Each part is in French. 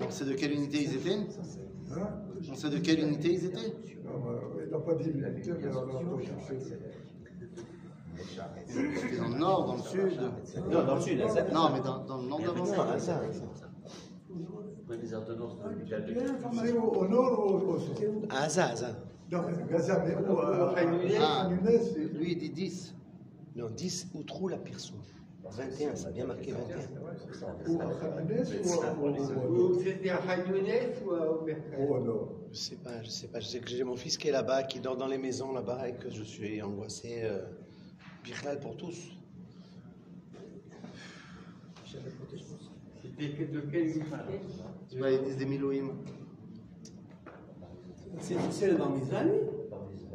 On sait de quelle unité ils étaient Hein On sait de quelle unité ils étaient Non, mais pas dit l'unité. C'était dans le nord, dans le sud Non, dans le sud, à ça. Non, mais dans, dans le nord d'avant. Ça. Après les ordonnances de l'hôpital de C'est au, nord ou au, sud? À ça, à ça. Non, Gaza, mais où? Ah. Lui, il dit 10. Non, 10 ou trop la personne? 21, ça a bien marqué 21. ou à Hanounes ou à- ou Ou C'était à nord Je sais pas, je sais pas. Je sais que j'ai mon fils qui est là-bas, qui dort dans les maisons là-bas et que je suis angoissé. Euh, pour tous. C'était de quelle unité Tu ils disent des Miloïm. C'est le bar mitzvah, lui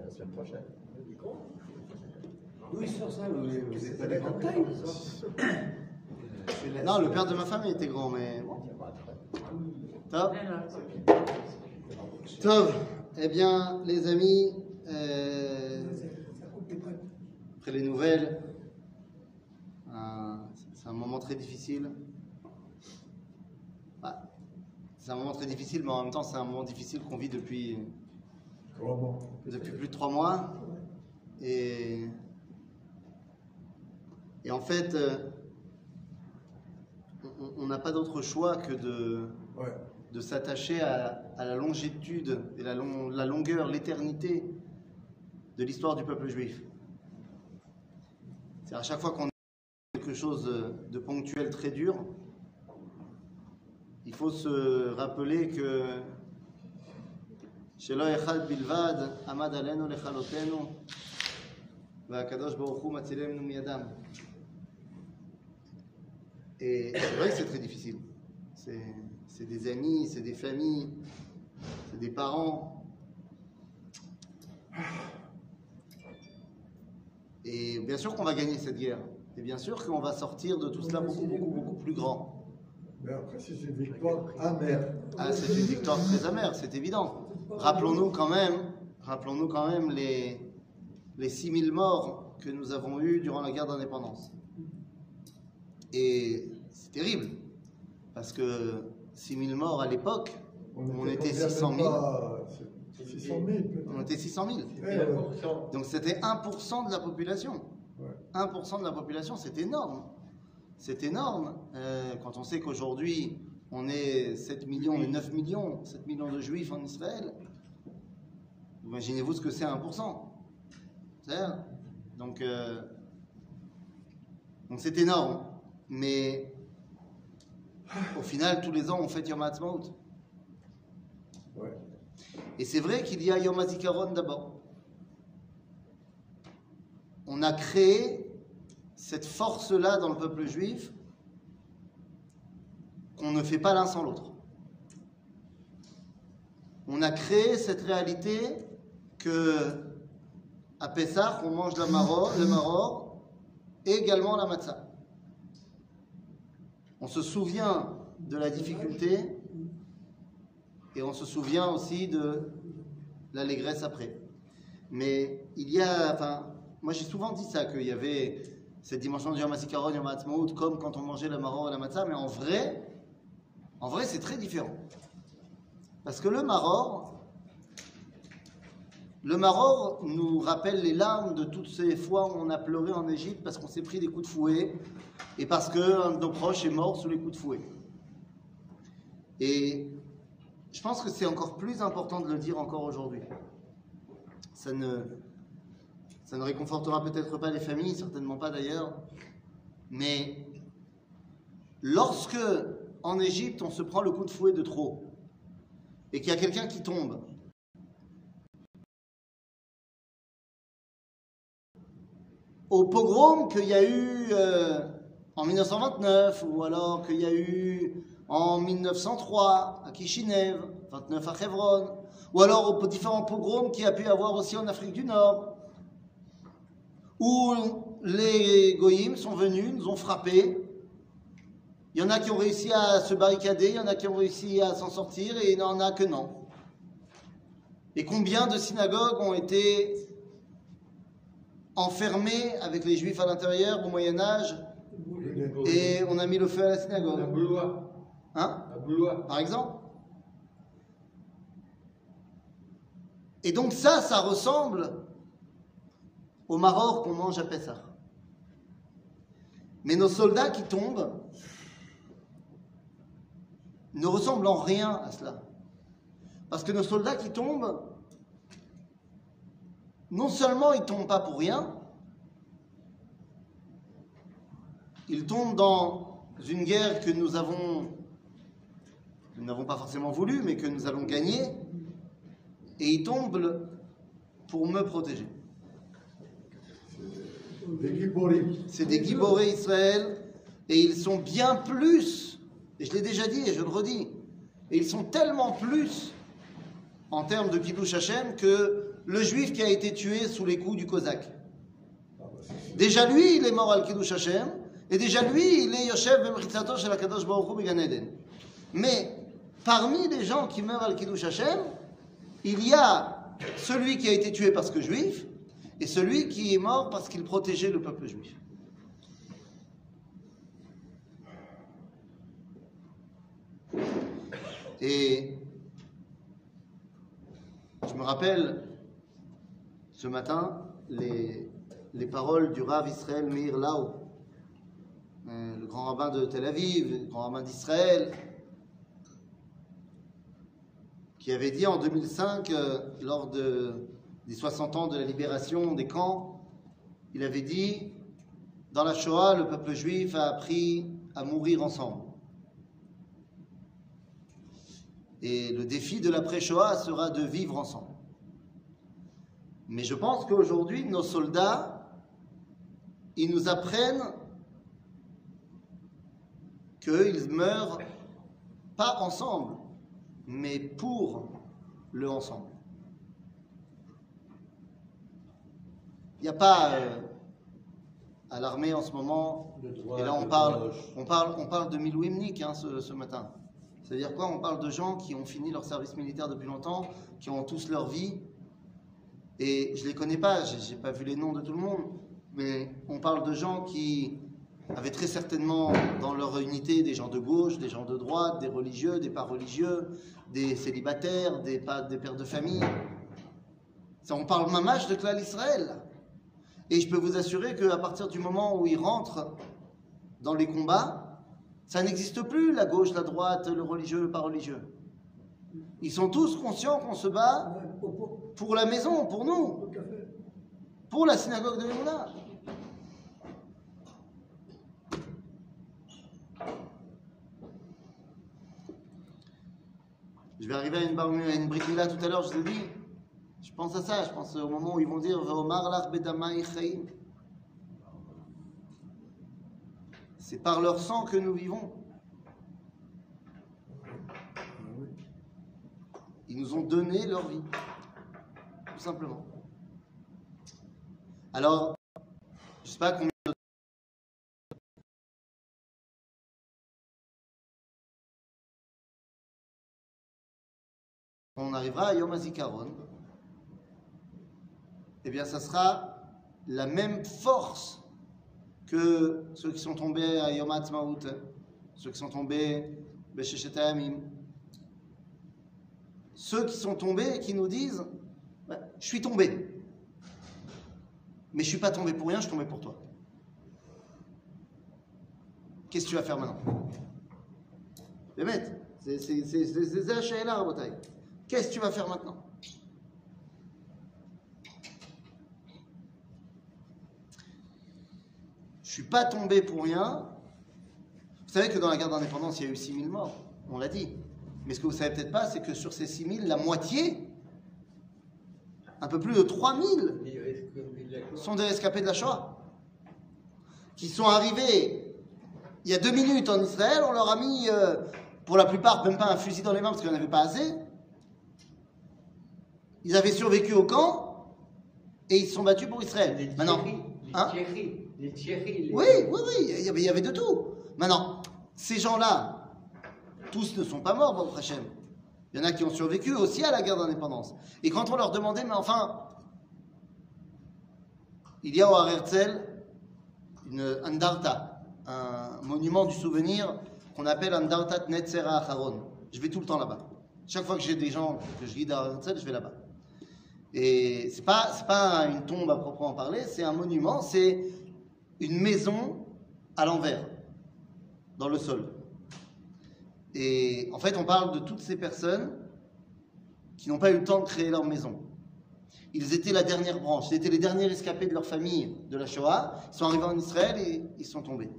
la semaine prochaine. D'où il sort ça Vous vous êtes pas des Non, le père de ma femme, il était grand, mais bon. Top. Top. Eh bien, les amis, euh, après les nouvelles, euh, c'est un moment très difficile. Ah, c'est un moment très difficile, mais en même temps, c'est un moment difficile qu'on vit depuis, depuis plus de trois mois. Et, et en fait, euh, on- on n'a pas d'autre choix que de, Ouais. de s'attacher à, à la longitude et la, long- la longueur, l'éternité de l'histoire du peuple juif. C'est à chaque fois qu'on a quelque chose de- de ponctuel très dur, il faut se rappeler que שלא אחד בלבד עמד עלינו לכלותנו והקדוש ברוך הוא מצילנו מידם. et c'est vrai que c'est très difficile. C'est des amis, c'est des familles, c'est des parents. Et bien sûr qu'on va gagner cette guerre. Et bien sûr qu'on va sortir de tout cela beaucoup, beaucoup, beaucoup plus grand. Mais après, c'est une victoire amère. Ah, c'est une victoire très amère, c'est évident. Rappelons-nous quand même, rappelons-nous quand même les, les 6000 morts que nous avons eus durant la guerre d'indépendance. Et c'est terrible, parce que 6000 morts à l'époque, on était combien 600 même 000. pas, c'est 600 000 peut-être. On était 600 000. Ouais, ouais. Donc c'était 1% de la population. Ouais. 1% de la population, c'est énorme. C'est énorme euh, quand on sait qu'aujourd'hui, on est 7 millions, on est 9 millions, 7 millions de juifs en Israël. Imaginez-vous ce que c'est 1%. C'est-à-dire Donc, euh, donc c'est énorme. Mais au final, tous les ans, on fête Yom HaAtzmaut. Ouais. Et c'est vrai qu'il y a Yom HaZikaron d'abord. On a créé cette force-là dans le peuple juif qu'on ne fait pas l'un sans l'autre. On a créé cette réalité que à Pessah, on mange la maror, le maror et également la matzah. On se souvient de la difficulté et on se souvient aussi de l'allégresse après. Mais il y a, enfin, moi j'ai souvent dit ça, qu'il y avait cette dimension de Yom HaAtzmaut, comme quand on mangeait la maror et la matzah, mais en vrai, en vrai c'est très différent. Parce que le maror, le maror nous rappelle les larmes de toutes ces fois où on a pleuré en Égypte parce qu'on s'est pris des coups de fouet et parce qu'un de nos proches est mort sous les coups de fouet. Et je pense que c'est encore plus important de le dire encore aujourd'hui. Ça ne, ça ne réconfortera peut-être pas les familles, certainement pas d'ailleurs, mais lorsque en Égypte on se prend le coup de fouet de trop et qu'il y a quelqu'un qui tombe, au pogrom qu'il y a eu euh, en 1929 ou alors qu'il y a eu en 1903 à Kishinev, 29 à Hebron, ou alors aux différents pogroms qu'il y a pu avoir aussi en Afrique du Nord, où les goïms sont venus, nous ont frappés. Il y en a qui ont réussi à se barricader, il y en a qui ont réussi à s'en sortir, et il n'y en a que non. Et combien de synagogues ont été enfermées avec les juifs à l'intérieur au Moyen Âge, et on a mis le feu à la synagogue La. Hein. Par exemple. Et donc ça, ça ressemble au Maroc qu'on mange à Pessah. Mais nos soldats qui tombent ne ressemblent en rien à cela. Parce que nos soldats qui tombent, non seulement ils tombent pas pour rien, ils tombent dans une guerre que nous avons, nous n'avons pas forcément voulu, mais que nous allons gagner, et ils tombent pour me protéger. C'est des Giboré Israël, et ils sont bien plus, et je l'ai déjà dit et je le redis, et ils sont tellement plus en termes de Kiddush Hashem que le juif qui a été tué sous les coups du Cosaque. Déjà lui, il est mort al Kiddush Hashem, et déjà lui, il est Yoshev Bemritzato shel HaKadosh Baruch Hu. Mais parmi les gens qui meurent al Kiddush Hashem, il y a celui qui a été tué parce que juif, et celui qui est mort parce qu'il protégeait le peuple juif. Et je me rappelle ce matin les, les paroles du Rav Israël Meir Lau, euh, le grand rabbin de Tel Aviv, le grand rabbin d'Israël, qui avait dit en 2005, euh, lors de, des 60 ans de la libération des camps, il avait dit, dans la Shoah, le peuple juif a appris à mourir ensemble. Et le défi de l'après-Shoah sera de vivre ensemble. Mais je pense qu'aujourd'hui, nos soldats, ils nous apprennent qu'ils meurent pas ensemble, mais pour le ensemble. Il n'y a pas euh, à l'armée en ce moment, et là on parle, on parle, on parle de Milouimnik hein, ce, ce matin. C'est-à-dire quoi? On parle de gens qui ont fini leur service militaire depuis longtemps, qui ont tous leur vie, et je les connais pas, j'ai j'ai pas vu les noms de tout le monde, mais on parle de gens qui avaient très certainement dans leur unité des gens de gauche, des gens de droite, des religieux, des pas religieux, des célibataires, des, pères de famille. On parle mamache de Klal Israël. Et je peux vous assurer qu'à partir du moment où ils rentrent dans les combats, ça n'existe plus, la gauche, la droite, le religieux, le pas religieux. Ils sont tous conscients qu'on se bat pour la maison, pour nous, pour la synagogue de Léona. Je vais arriver à une, bar, à une Mila tout à l'heure, je vous ai dit. Je pense à ça, je pense au moment où ils vont dire. C'est par leur sang que nous vivons. Ils nous ont donné leur vie. Simplement. Alors, je ne sais pas combien de on arrivera à Yom HaZikaron, eh bien, ça sera la même force que ceux qui sont tombés à Yom HaTzmaut, ceux qui sont tombés Besheshet Hayamim. Ceux qui sont tombés et qui nous disent Je suis tombé, mais je ne suis pas tombé pour rien, je suis tombé pour toi. Qu'est-ce que tu vas faire maintenant? C'est c'est- Shaila, Rabotai. Qu'est-ce que tu vas faire maintenant? Je suis pas tombé pour rien. Vous savez que dans la guerre d'indépendance, il y a eu 6000 morts, on l'a dit. Mais ce que vous savez peut-être pas, c'est que sur ces 6000, la moitié, un peu plus de 3000, Il reste que de la Shoah. sont des rescapés de la Shoah. Qui sont arrivés il y a deux minutes en Israël, on leur a mis, euh, pour la plupart, même pas un fusil dans les mains parce qu'il n'y en avait pas assez. Ils avaient survécu au camp et ils se sont battus pour Les Israël. Maintenant, les hein Thierry, les oui, oui, oui, il y avait, il y avait de tout. Maintenant, ces gens-là, tous ne sont pas morts, Baruch Hashem. Il y en a qui ont survécu aussi à la guerre d'indépendance. Et quand on leur demandait, mais enfin, il y a au Har Herzl une andarta, un monument du souvenir qu'on appelle Andartat Netzera Acharon. Je vais tout le temps là-bas. Chaque fois que j'ai des gens que je guide à Herzl, je vais là-bas. Et pas, c'est pas une tombe à proprement parler, c'est un monument, c'est une maison à l'envers, dans le sol. Et en fait, on parle de toutes ces personnes qui n'ont pas eu le temps de créer leur maison. Ils étaient la dernière branche, ils étaient les derniers escapés de leur famille de la Shoah. Ils sont arrivés en Israël et ils sont tombés.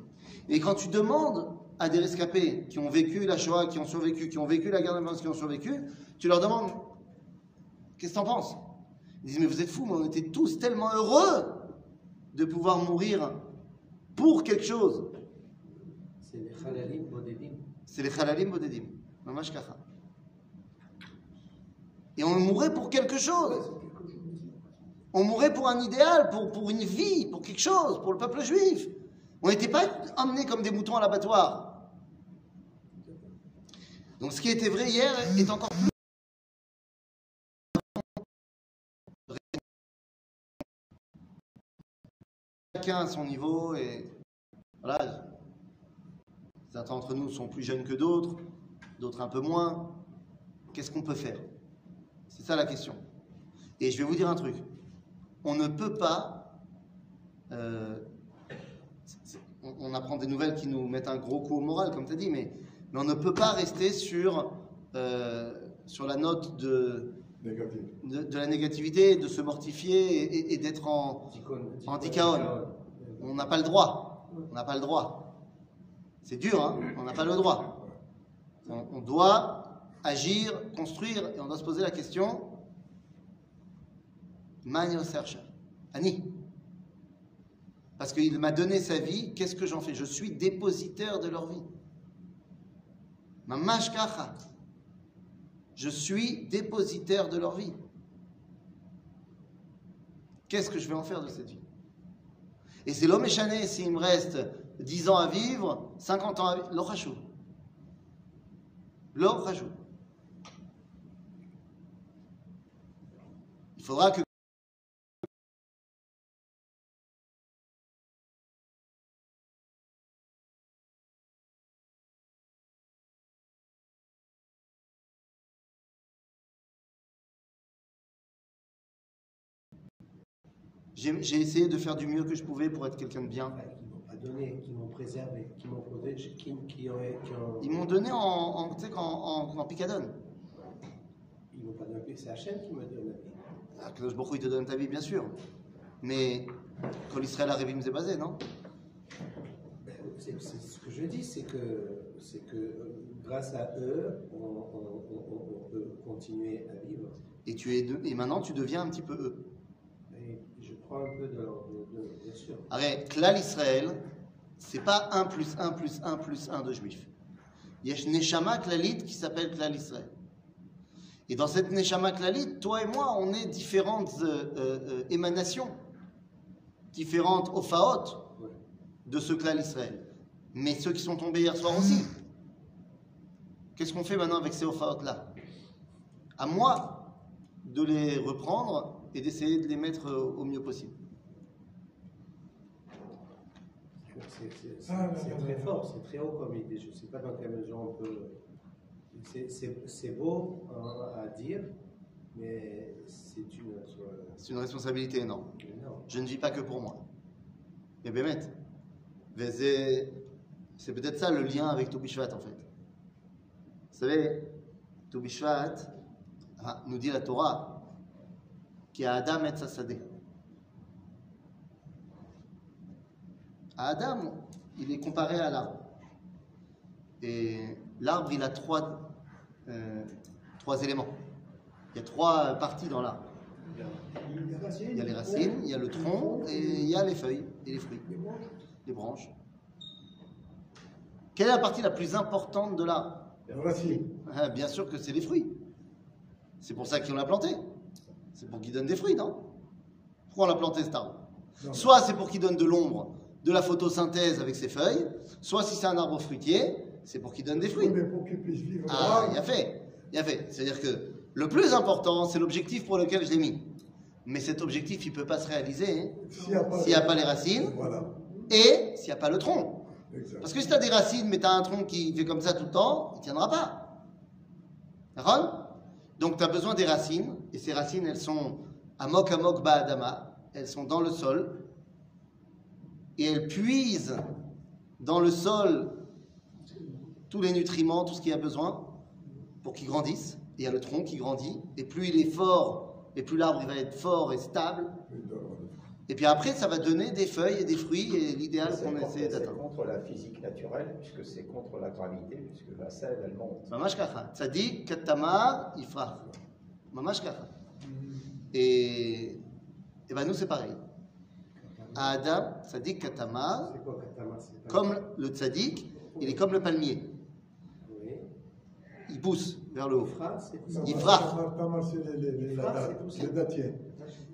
Et quand tu demandes à des rescapés qui ont vécu la Shoah, qui ont survécu, qui ont vécu la guerre d'indépendance, qui ont survécu, tu leur demandes Qu'est-ce que t'en penses? Ils disent Mais vous êtes fous, mais on était tous tellement heureux de pouvoir mourir pour quelque chose. C'est les bodedim. C'est les halalim bodedim. Mamash kacha. Et on mourait pour quelque chose. On mourait pour un idéal, pour, pour une vie, pour quelque chose, pour le peuple juif. On n'était pas emmenés comme des moutons à l'abattoir. Donc ce qui était vrai hier est encore plus. Chacun à son niveau et voilà. Certains d'entre nous sont plus jeunes que d'autres, d'autres un peu moins. Qu'est-ce qu'on peut faire? C'est ça la question. Et je vais vous dire un truc. On ne peut pas. euh, on, on apprend des nouvelles qui nous mettent un gros coup au moral, comme tu as dit, mais, mais on ne peut pas rester sur, euh, sur la note de, Négatif. de, de la négativité, de se mortifier et, et- et d'être en. En. On n'a pas le droit. On n'a pas le droit. C'est dur, hein On n'a pas le droit. On, doit agir, construire, et on doit se poser la question Magno Serge, Annie. Parce qu'il m'a donné sa vie, qu'est-ce que j'en fais? Je suis dépositaire de leur vie. Mamash kacha. Je suis dépositaire de leur vie. Qu'est-ce que je vais en faire de cette vie? Et c'est l'homme échané, s'il me reste 10 ans à vivre, 50 ans à vivre. L'or rachou. Il faudra que j'ai essayé de faire du mieux que je pouvais pour être quelqu'un de bien. Donné, qui m'ont préservé, qui m'ont protégé, qui, qui ont, qui ont- Ils m'ont donné en, en, tu sais, en, en, en picadone. ils m'ont pas donné, c'est Hachem qui me donne la vie. Ah, Baruch il te donne ta vie, bien sûr. Mais quand l'Israël arrive, c'est basé, non? Ben, C'est c'est ce que je dis, c'est que, c'est que euh, grâce à eux, on, on- on- on peut continuer à vivre. et, tu es de- et maintenant, tu deviens un petit peu eux. Un peu de bien sûr. Arrête, Klal Israël, c'est pas 1 plus 1 plus 1 plus 1 de juifs. Il y a Neshama Klalit qui s'appelle Klal Israël. Et dans cette Neshama Klalit, toi et moi, on est différentes euh, euh, euh, émanations, différentes Ophaot Ouais. de ce Klal Israël. Mais ceux qui sont tombés hier soir aussi. Qu'est-ce qu'on fait maintenant avec ces Ophaot-là À moi de les reprendre et d'essayer de les mettre euh, au mieux possible. C'est Ah, très fort, c'est très haut comme idée. Je ne sais pas dans quelle mesure on peut. c'est- beau hein, à dire, mais c'est une. C'est une responsabilité énorme. Je ne vis pas que pour moi. Et Bémet, c'est c'est peut-être ça le lien avec Tobi Shvat en fait. Vous savez, Tobi Shvat ah, nous dit la Torah qui a Adam et Sassadeh. Adam, il est comparé à l'arbre. Et l'arbre, il a trois, euh, trois éléments. Il y a trois parties dans l'arbre. Il y a les racines, il y a le tronc et il y a les feuilles et les fruits, les branches. Quelle est la partie la plus importante de l'arbre? La racine. Ah, Bien sûr que c'est les fruits. C'est pour ça qu'on l'a planté. C'est pour qu'il donne des fruits, non? Pourquoi on l'a planté cet arbre. Soit c'est pour qu'il donne de l'ombre, de la photosynthèse avec ses feuilles, soit si c'est un arbre fruitier, c'est pour qu'il donne des fruits. Mais pour qu'il puisse vivre Ah, il y a fait. Il y a fait. C'est-à-dire que le plus important, c'est l'objectif pour lequel je l'ai mis. Mais cet objectif, il ne peut pas se réaliser hein, s'il n'y a pas, a les racines Voilà. et s'il n'y a pas le tronc. Parce que si tu as des racines, mais tu as un tronc qui fait comme ça tout le temps, il ne tiendra pas. D'accord? Donc tu as besoin des racines, et ces racines, elles sont amok amok ba'adama, elles sont dans le sol, et elles puisent dans le sol tous les nutriments, tout ce qu'il y a besoin pour qu'il grandisse. Il y a le tronc qui grandit, et plus il est fort, et plus l'arbre va être fort et stable. Et puis après, ça va donner des feuilles et des fruits, et l'idéal qu'on essaie d'atteindre. C'est contre la physique naturelle, puisque c'est contre la gravité, puisque la selle, elle monte. Ça dit, Katama, Ifra. Mamash Et, et ben nous, c'est pareil. Adam, Tzadik Katamar, comme le Tzadik, il est comme le palmier. Il pousse vers le haut. Il frappe. Il datier.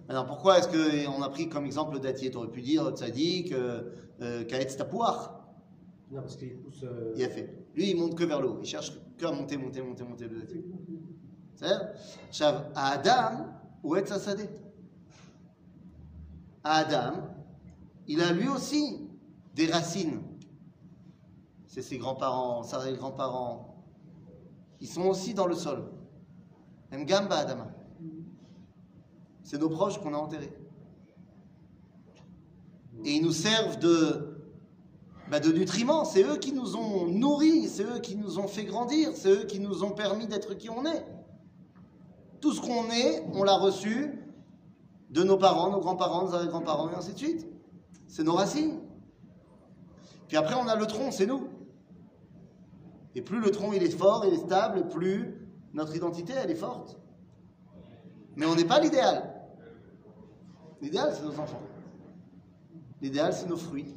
Alors pourquoi est-ce qu'on a pris comme exemple le datier? Tu aurais pu dire Tzadik, euh, euh, Kaetz Tapouar. Non, parce qu'il pousse. Euh, il a fait. Lui, il monte que vers le haut. Il cherche que à monter, monter, monter, monter le datier. C'est-à-dire, עכשיו, האדם הוא עץ השדה. האדם, il a lui aussi des racines. C'est ses grands-parents, ses grands-parents. Ils sont aussi dans le sol. Même Gamba Adama. C'est nos proches qu'on a enterrés. Et ils nous servent de, bah, de nutriments. C'est eux qui nous ont nourris, c'est eux qui nous ont fait grandir, c'est eux qui nous ont permis d'être qui on est. Tout ce qu'on est, on l'a reçu de nos parents, nos grands-parents, nos arrière-grands-parents, et ainsi de suite. C'est nos racines. Puis après, on a le tronc, c'est nous. Et plus le tronc il est fort, il est stable, plus notre identité elle est forte. Mais on n'est pas l'idéal. L'idéal, c'est nos enfants. L'idéal, c'est nos fruits.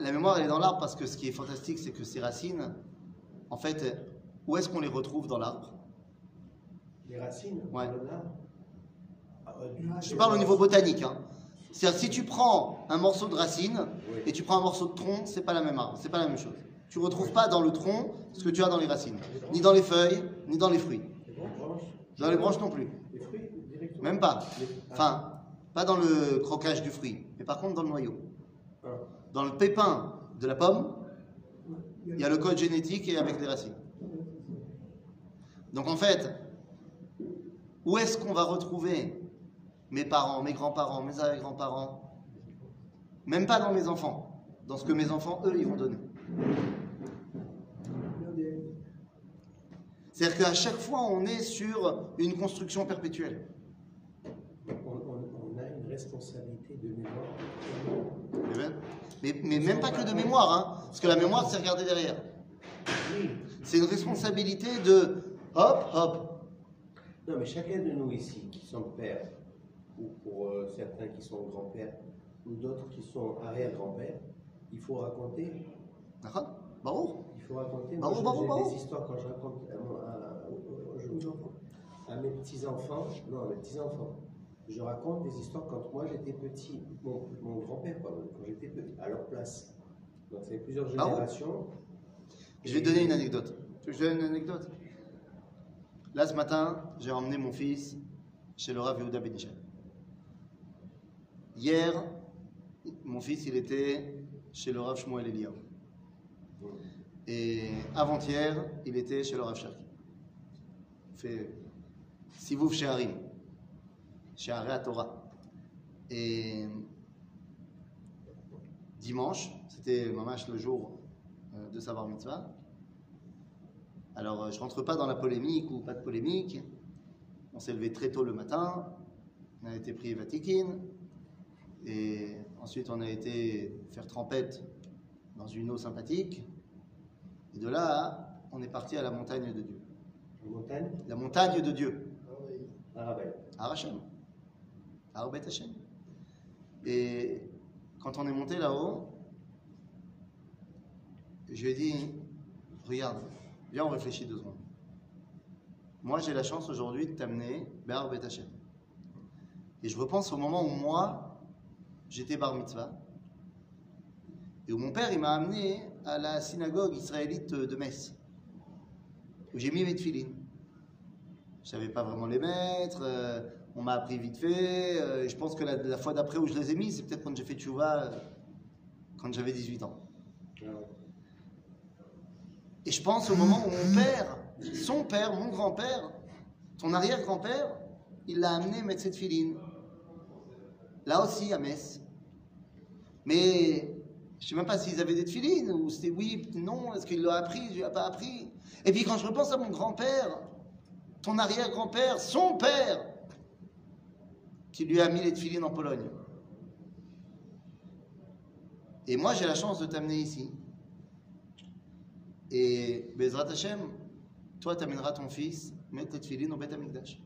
La, mémoire, elle est dans l'arbre parce que ce qui est fantastique, c'est que ces racines, en fait, où est-ce qu'on les retrouve dans l'arbre? Les racines? Ouais. Ah, euh, Je parle au niveau botanique. Hein. C'est-à-dire, si tu prends un morceau de racine Oui. et tu prends un morceau de tronc, c'est pas la même arbre, c'est pas la même chose. Tu retrouves pas dans le tronc ce que tu as dans les racines, ni dans les feuilles, ni dans les fruits. Les branches. Dans les branches non plus, Les fruits directement même pas. Les- Enfin, pas dans le croquage du fruit, mais par contre dans le noyau. Ah. Dans le pépin de la pomme, il y a le code génétique et avec les racines. Donc en fait, où est-ce qu'on va retrouver mes parents, mes grands-parents, mes arrière-grands-parents? Même pas dans mes enfants, dans ce que mes enfants, eux, ils vont donner. C'est-à-dire qu'à chaque fois, on est sur une construction perpétuelle. On, on- on a une responsabilité de mémoire. Mais même- Mais, mais même pas que de mémoire, hein, parce que la mémoire, c'est regarder derrière. C'est une responsabilité de hop, hop. Non, mais chacun de nous ici, qui sont pères, ou pour euh, certains qui sont grands-pères, ou d'autres qui sont arrière-grands-pères, il faut raconter. D'accord. Il faut raconter. Moi, bravo, j'ai bravo. des histoires quand je raconte à, à- aux- à mes petits-enfants, non, à mes petits-enfants. Je raconte des histoires quand moi j'étais petit, mon, mon grand-père, quand j'étais petit, à leur place. Donc c'est plusieurs Bravo. générations. Je vais te donner une anecdote. Tu veux que je donne une anecdote? Là, ce matin, j'ai emmené mon fils chez le Rav Yehuda Benichel. Hier, mon fils, il était chez le Rav Shmuel Eliyahu. Et avant-hier, il était chez le Rav Cherki. Il fait Sivouf chez Haré Torah. Et dimanche, c'était mamash le jour euh, de savoir mitzvah. Alors, euh, je rentre pas dans la polémique ou pas de polémique. On s'est levé très tôt le matin. On a été prié Vatikin. Et ensuite, on a été faire trempette dans une eau sympathique. Et de là, on est parti à la montagne de Dieu. En montagne, La montagne de Dieu, à Ravel. à Hachem, Arbet. Et quand on est monté là-haut, je lui ai dit Regarde, viens, on réfléchit deux secondes. Moi, j'ai la chance aujourd'hui de t'amener vers Arbet Hashem. Et je repense au moment où moi, j'étais bar mitzvah. Et où mon père, il m'a amené à la synagogue israélite de Metz, où j'ai mis mes tefilines. Je savais pas vraiment les mettre, euh, on m'a appris vite fait. euh, et je pense que la, la fois d'après où je les ai mis, c'est peut-être quand j'ai fait tchouva, euh, quand j'avais 18 ans. Et je pense au moment où mon père, son père, mon grand-père, son arrière-grand-père, il l'a amené mettre cette filine. Là aussi, à Metz. Mais je sais même pas s'ils avaient des filines ou c'était oui, non, est-ce qu'il l'a appris, je ai pas appris. Et puis quand je repense à mon grand-père, ton arrière-grand-père, son père, qui lui a mis les filines en Pologne. Et moi, j'ai la chance de t'amener ici. Et Bezrat Hashem, toi, tu amèneras ton fils mettre les tefilines au Beth Amikdash.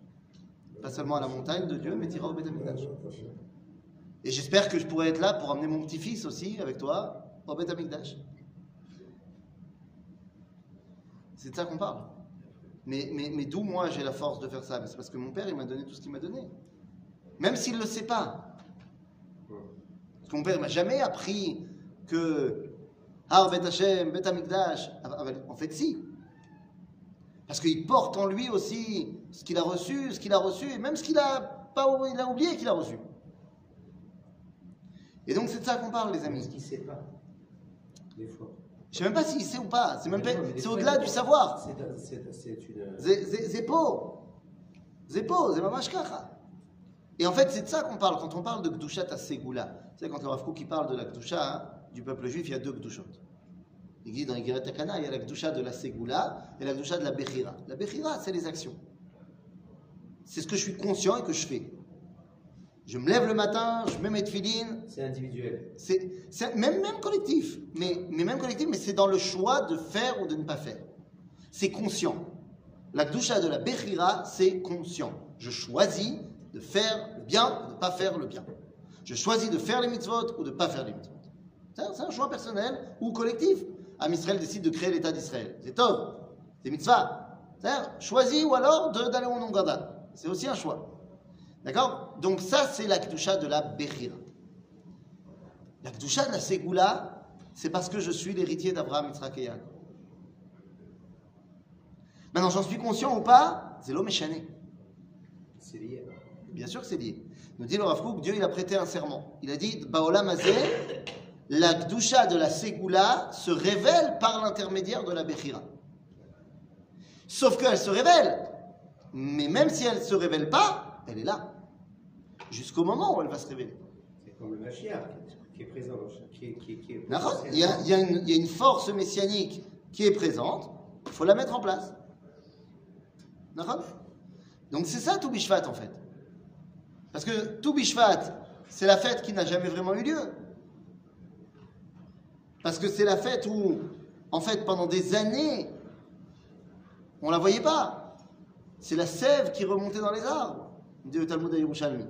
Pas seulement à la montagne de Dieu, mais tu iras au Beth Amikdash. Et j'espère que je pourrai être là pour amener mon petit-fils aussi avec toi au Beth Amikdash. C'est de ça qu'on parle. Mais, mais, mais d'où moi j'ai la force de faire ça? C'est parce que mon père, il m'a donné tout ce qu'il m'a donné. Même s'il ne le sait pas. Parce que mon père ne m'a jamais appris que Har Bet Hashem, Bet Amikdash. Ah, bah, En fait, si. Parce qu'il porte en lui aussi ce qu'il a reçu, ce qu'il a reçu, et même ce qu'il a, pas, il a oublié qu'il a reçu. Et donc c'est de ça qu'on parle, les Ce amis. qu'il ne sait pas, des fois. Je sais même pas s'il sait ou pas. C'est même pas- au-delà du savoir. c'est- C'est c'est une. C'est mamash kacha. Et en fait, c'est de ça qu'on parle quand on parle de Gdushat à Segula. Tu sais, quand le Rav Kook, il parle de la Gdusha hein, du peuple juif, il y a deux Gdushot. Il dit dans les Takana, il y a la Gdusha de la Segula et la Gdusha de la Bechira. La Bechira, c'est les actions. C'est ce que je suis conscient et que je fais. Je me lève le matin, je mets mes tefilines, C'est individuel. c'est c'est même, même collectif, mais, mais même collectif, mais c'est dans le choix de faire ou de ne pas faire. C'est conscient. La Gdusha de la Bechira, c'est conscient. Je choisis de faire le bien ou de ne pas faire le bien. Je choisis de faire les mitzvot ou de ne pas faire les mitzvot. C'est un- choix personnel ou collectif. Am Israël décide de créer l'État d'Israël. C'est top. C'est mitzvah. Choisis ou alors d'aller au Nongada. C'est aussi un choix. D'accord? Donc ça, c'est la Gdusha de la Bechira. La Gdusha de la Ségoula, c'est parce que je suis l'héritier d'Abraham, Yitzhak. Maintenant, j'en suis conscient ou pas? C'est l'homme échané. C'est. Bien sûr que c'est lié. Nous dit le Rav Dieu il a prêté un serment. Il a dit Baolam Hazeh, la Gdusha de la Ségoula se révèle par l'intermédiaire de la Bechira. Sauf qu'elle se révèle. Mais même si elle ne se révèle pas, elle est là. Jusqu'au moment où elle va se révéler. C'est comme le Mashiach qui est présent, dans chaque- qui est. Qui est, qui est D'accord? il y, a, il y a une, il y a une force messianique qui est présente, il faut la mettre en place. Donc c'est ça tout Bishvat en fait. Parce que tout Bishvat, c'est la fête qui n'a jamais vraiment eu lieu. Parce que c'est la fête où, en fait, pendant des années, on la voyait pas. C'est la sève qui remontait dans les arbres, dit le Talmud à Yerushalmi.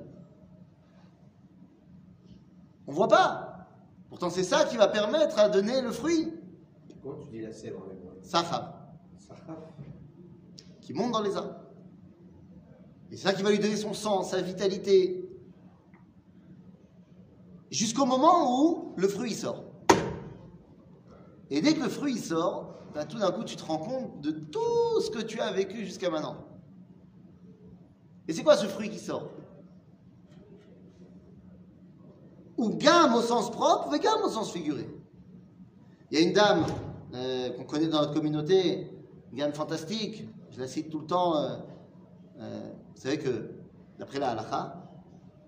On voit pas. Pourtant, c'est ça qui va permettre à donner le fruit. Comment tu dis la sève en hébreu? Safab, Sahaf. qui monte dans les arbres. Et c'est ça qui va lui donner son sang, sa vitalité. Jusqu'au moment où le fruit sort. Et dès que le fruit sort, ben, tout d'un coup tu te rends compte de tout ce que tu as vécu jusqu'à maintenant. Et c'est quoi ce fruit qui sort? Ou gamme au sens propre, ou gamme au sens figuré. Il y a une dame euh, qu'on connaît dans notre communauté, une dame fantastique, je la cite tout le temps. euh, euh, vous savez que, d'après la halakha,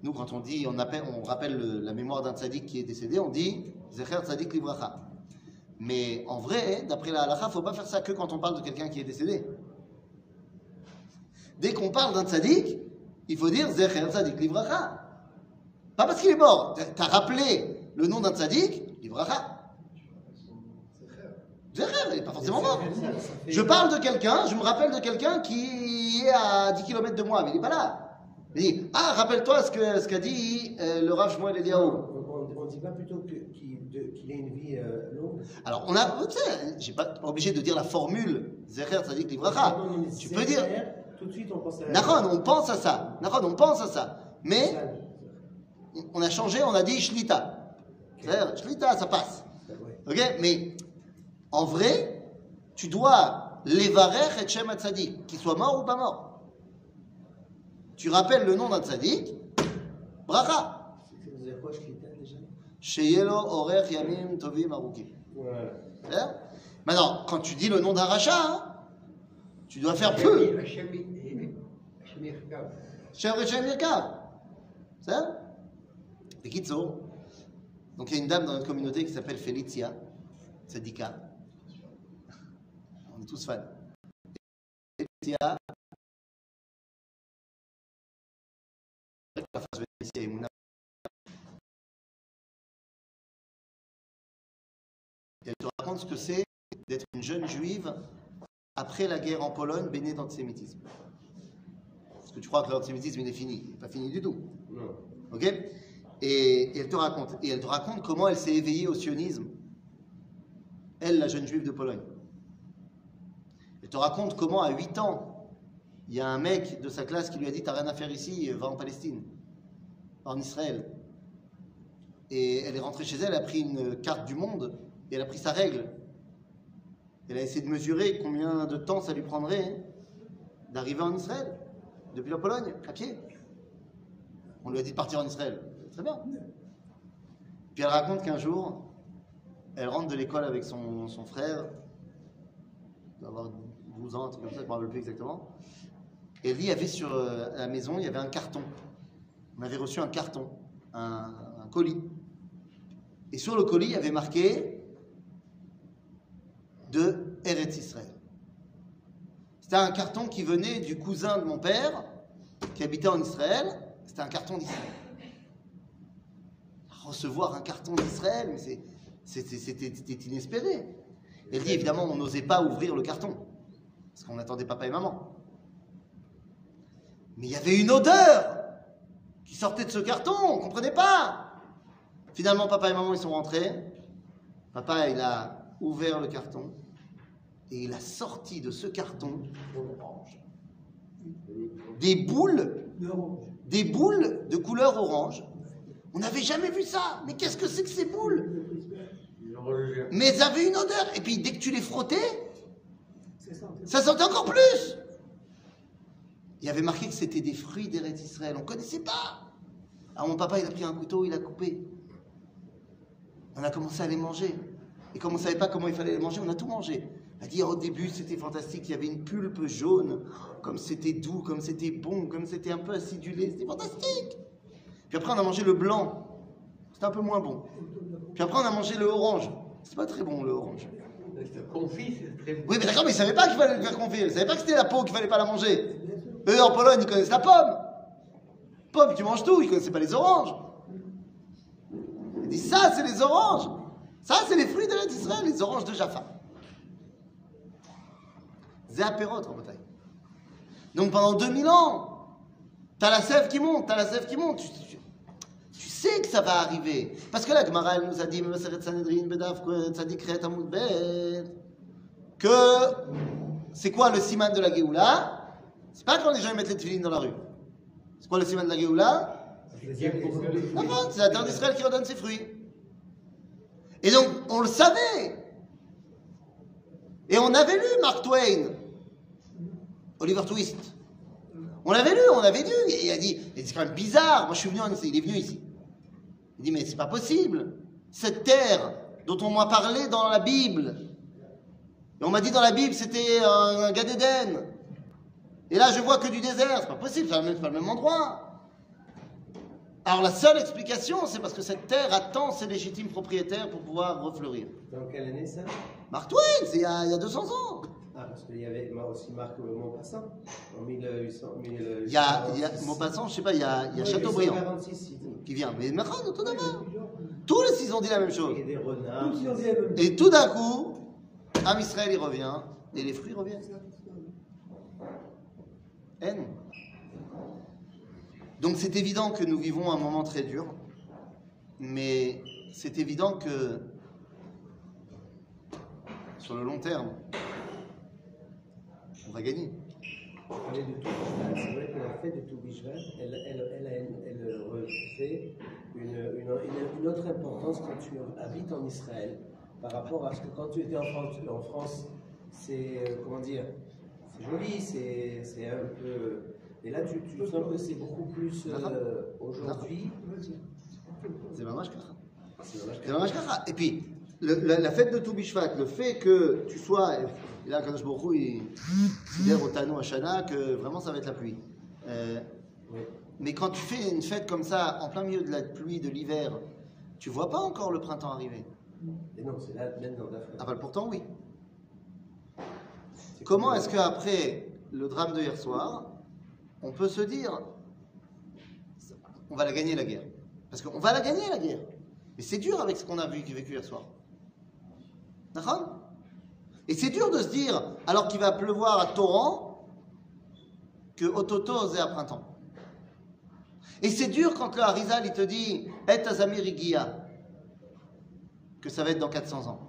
nous, quand on dit, on, appelle, on rappelle le- la mémoire d'un tzaddik qui est décédé, on dit Zecher tzaddik livracha. Mais en vrai, d'après la halakha, il ne faut pas faire ça que quand on parle de quelqu'un qui est décédé. Dès qu'on parle d'un tzaddik, il faut dire Zecher tzaddik livracha. Pas parce qu'il est mort. Tu as rappelé le nom d'un tzaddik, livracha. Il n'est pas forcément mort. Je parle de quelqu'un, je me rappelle de quelqu'un qui est à 10 km de moi, mais il n'est pas là. Il dit Ah, rappelle-toi ce qu'a ce qu'a dit euh, le Rav Shmuel Eliaou. On ne dit pas plutôt que- qu'il qu'il ait une vie euh, longue Alors, on a, tu sais, j'ai pas pas obligé de dire la formule Zecher. Non, non, mais Tu peux dire Tout de suite, on pense à. Nahon, on pense à ça. Nahon, on pense à ça. Mais on a changé, on a dit Shlita. C'est-à-dire, Shlita, ça passe. Ok Mais En vrai, tu dois levarer et Shem Tzadik, qu'il soit mort ou pas mort. Tu rappelles le nom d'un Tzadik, bracha. Sheyelo Orech Yamim Tovim Arukim. Hein? Maintenant, quand tu dis le nom d'un rachat, hein, tu dois faire Bekitzo. Donc il y a une dame dans notre communauté qui s'appelle Felicia, Tzedika. On est tous fans. La. Et elle te raconte ce que c'est d'être une jeune juive après la guerre en Pologne baignée d'antisémitisme. Parce que tu crois que l'antisémitisme il est fini. Il n'est pas fini du tout. Non. Ok? Et, et elle te raconte. Et elle te raconte comment elle s'est éveillée au sionisme. Elle, la jeune juive de Pologne. Elle te raconte comment, à 8 ans, il y a un mec de sa classe qui lui a dit T'as rien à faire ici, va en Palestine, en Israël. Et elle est rentrée chez elle, a pris une carte du monde et elle a pris sa règle. Elle a essayé de mesurer combien de temps ça lui prendrait d'arriver en Israël, depuis la Pologne, à pied. On lui a dit de partir en Israël. Très bien. Puis elle raconte qu'un jour, elle rentre de l'école avec son, son frère, 12 ans, truc comme ça, je ne me rappelle plus exactement. Et il y avait sur euh, la maison, il y avait un carton. On avait reçu un carton, un, colis. Et sur le colis, il y avait marqué de Eretz Israël. C'était un carton qui venait du cousin de mon père, qui habitait en Israël. C'était un carton d'Israël. Recevoir un carton d'Israël, c'était inespéré. Elle dit évidemment, on n'osait pas ouvrir le carton, parce qu'on attendait papa et maman. Mais il y avait une odeur qui sortait de ce carton, on ne comprenait pas. Finalement, papa et maman, ils sont rentrés. Papa, il a ouvert le carton et il a sorti de ce carton des boules, des boules de couleur orange. On n'avait jamais vu ça. Mais qu'est-ce que c'est que ces boules? Mais elles avaient une odeur. Et puis dès que tu les frottais, ça sentait encore plus. Il y avait marqué que c'était des fruits d'Eretz Israël. On ne connaissait pas. Alors mon papa, il a pris un couteau, il a coupé. On a commencé à les manger. Et comme on ne savait pas comment il fallait les manger, on a tout mangé. Elle a dit au début, c'était fantastique. Il y avait une pulpe jaune. Comme c'était doux, comme c'était bon, comme c'était un peu acidulé. C'était fantastique. Puis après, on a mangé le blanc. C'était un peu moins bon. Puis après, on a mangé le orange. C'est pas très bon, le orange. Oui, mais d'accord, mais ils savaient pas qu'il fallait le faire confit. Ils savaient pas que c'était la peau qu'il fallait pas la manger. Eux, en Pologne, ils connaissent la pomme. Pomme, tu manges tout. Ils connaissaient pas les oranges. Ils disent ça, c'est les oranges. Ça, c'est les fruits de d'Israël, les oranges de Jaffa. C'est apérot, Rabotai. Donc pendant 2000 ans, t'as la sève qui monte, t'as la sève qui monte. Sais que ça va arriver. Parce que la Gemara, nous a dit, que c'est quoi le siman de la Géoula? C'est pas quand les gens mettent les tefilines dans la rue. C'est quoi le siman de la Géoula? C'est la terre d'Israël qui redonne ses fruits. Et donc, on le savait. Et on avait lu Mark Twain, Oliver Twist. On l'avait lu, on l'avait lu. Il a dit, c'est quand même bizarre. Moi, je suis venu en il est venu ici. Il dit, mais c'est pas possible. Cette terre dont on m'a parlé dans la Bible. Et on m'a dit dans la Bible, c'était un, un gars d'Éden. Et là, je vois que du désert. C'est pas possible, c'est pas le même- endroit. Alors, la seule explication, c'est parce que cette terre attend ses légitimes propriétaires pour pouvoir refleurir. Dans quelle année ça? Mark Twain, c'est il y a, il y a 200 ans. Parce qu'il y avait moi aussi Marc Montpassant en 1800. Il y a, il y a Maupassant, je sais pas, il y a, il y a Chateaubriand 1846, il dit. qui vient. Mais maintenant, tout d'abord. Tous les six ont dit la même chose. Et des renards. Et tout d'un coup, Am Israël, il revient, et les fruits reviennent. Haine. Donc c'est évident que nous vivons un moment très dur, mais c'est évident que sur le long terme, on va gagner. parlait de tout C'est vrai que la fête de Toubishvat, elle, elle, elle, elle, revêt une, une, une, une autre importance quand tu habites en Israël. par rapport à ce que quand tu étais en France, en France c'est, euh, comment dire, c'est joli, c'est c'est un peu... Et là, tu, tu sens que c'est beaucoup plus euh, aujourd'hui. C'est dommage C'est. Et puis, le- la, la fête de Toubishvat, le fait que tu sois. Et là, Kadosh Baruch il considère au Tano Hashana que vraiment ça va être la pluie. Euh, Oui. mais quand tu fais une fête comme ça, en plein milieu de la pluie, de l'hiver, tu vois pas encore le printemps arriver? Et non, c'est là maintenant d'Afrique. Ah bah pourtant, oui. Comment comme- est-ce qu'après le drame de hier soir, on peut se dire on va la gagner la guerre? Parce qu'on va la gagner la guerre. Mais c'est dur avec ce qu'on a vu, vécu hier soir. D'accord? Et c'est dur de se dire, alors qu'il va pleuvoir à torrent, que Ototo c'est à printemps. Et c'est dur quand le Harizal il te dit Et Azamir Igia, que ça va être dans 400 ans.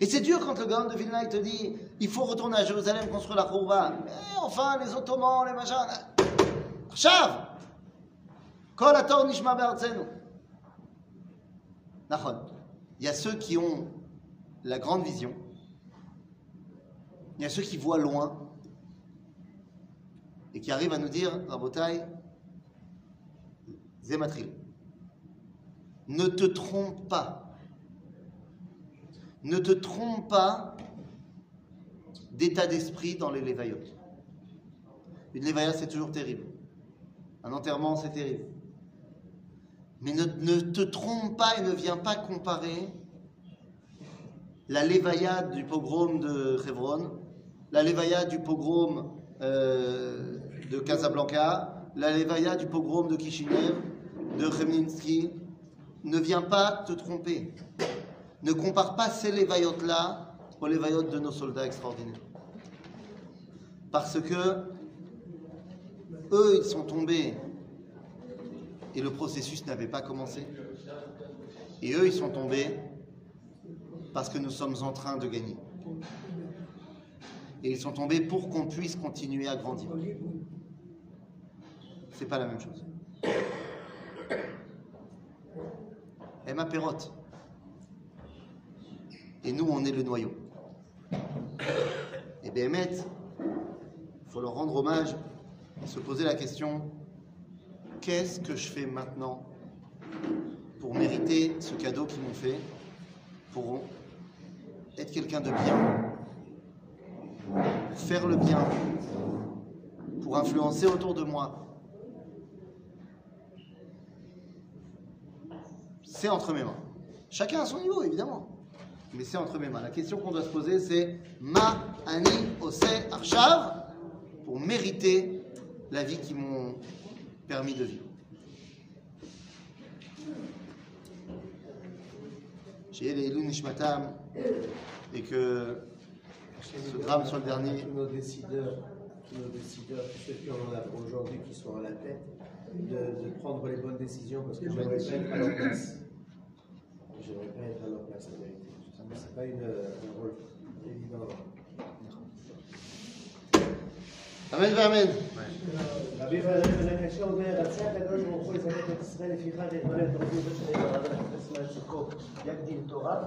Et c'est dur quand le Gaon de Vilna il te dit il faut retourner à Jérusalem construire la Khouva. Mais enfin, les Ottomans, les machins. Chav Kol Ator Nishma. Il y a ceux qui ont la grande vision. Il y a ceux qui voient loin. Et qui arrivent à nous dire Rabotai, Zematril. Ne te trompe pas. Ne te trompe pas d'état d'esprit dans les lévaillots. Une lévaïa, c'est toujours terrible. Un enterrement, c'est terrible. Mais ne, te trompe pas et ne viens pas comparer la lévaïa du pogrom de Hebron, la lévaïa du pogrom euh, de Casablanca, la lévaïa du pogrom de Kishinev, de Khmelnytsky. Ne viens pas te tromper. Ne compare pas ces lévaillotes-là aux lévaillotes de nos soldats extraordinaires. Parce que eux, ils sont tombés et le processus n'avait pas commencé. Et eux, ils sont tombés parce que nous sommes en train de gagner. Et ils sont tombés pour qu'on puisse continuer à grandir. C'est pas la même chose. Emma Perrotte. Et nous, on est le noyau. Et Béhémet, il faut leur rendre hommage et se poser la question qu'est-ce que je fais maintenant pour mériter ce cadeau qu'ils m'ont fait, pour être quelqu'un de bien, pour faire le bien, pour influencer autour de moi C'est entre mes mains. Chacun à son niveau, évidemment. Mais c'est entre mes mains. La question qu'on doit se poser, c'est Ma ani ose arshav pour mériter la vie qu'ils m'ont permis de vivre. J'ai les Nishmatam et que ce drame soit le dernier. Tous nos décideurs, tous nos décideurs, tous ceux qui en ont aujourd'hui, qui sont à la tête, de, de prendre les bonnes décisions parce que je n'aimerais pas être à leur place. Je n'aimerais pas être à leur place, en vérité. C'est pas une, un rôle évident. Amen, amen. רבי פרנק בן הקשה אומר, רצה הקדוש ברוך הוא לזכת את ישראל לפיכך יתמלא את רבי ושני ורבי ישראל צדקו יקדים תורה